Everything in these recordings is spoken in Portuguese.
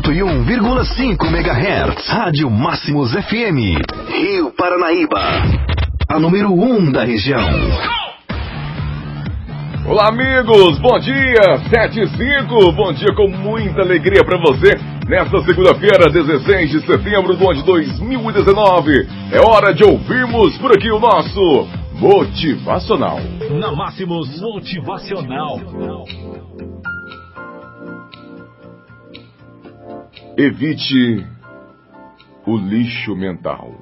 101,5 MHz. Rádio Máximos FM. Rio Paranaíba. A número 1 um da região. Olá, amigos. Bom dia. 7 e 5. Bom dia com muita alegria para você. Nesta segunda-feira, 16 de setembro do ano de 2019. É hora de ouvirmos por aqui o nosso Motivacional. Na Máximos Motivacional. Evite o lixo mental.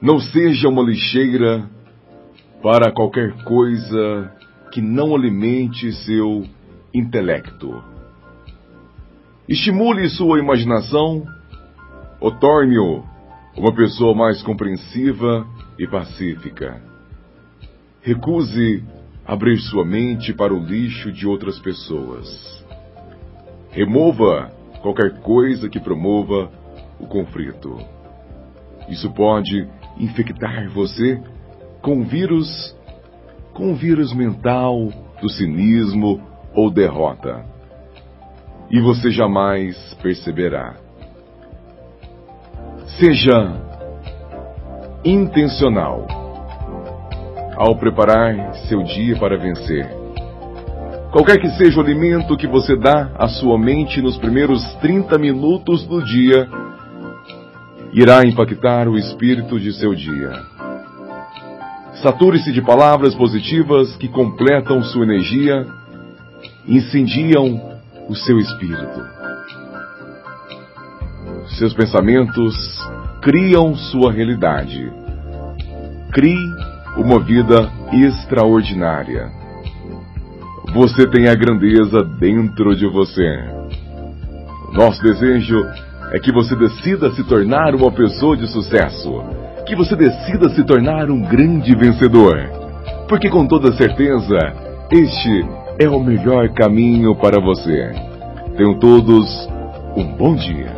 Não seja uma lixeira para qualquer coisa que não alimente seu intelecto. Estimule sua imaginação ou torne-o uma pessoa mais compreensiva e pacífica. Recuse abrir sua mente para o lixo de outras pessoas. Remova qualquer coisa que promova o conflito. Isso pode infectar você com vírus, com vírus mental do cinismo ou derrota. E você jamais perceberá. Seja intencional ao preparar seu dia para vencer. Qualquer que seja o alimento que você dá à sua mente nos primeiros 30 minutos do dia, irá impactar o espírito de seu dia. Sature-se de palavras positivas que completam sua energia e incendiam o seu espírito. Seus pensamentos criam sua realidade. Crie uma vida extraordinária. Você tem a grandeza dentro de você. Nosso desejo é que você decida se tornar uma pessoa de sucesso. Que você decida se tornar um grande vencedor. Porque com toda certeza, este é o melhor caminho para você. Tenham todos um bom dia.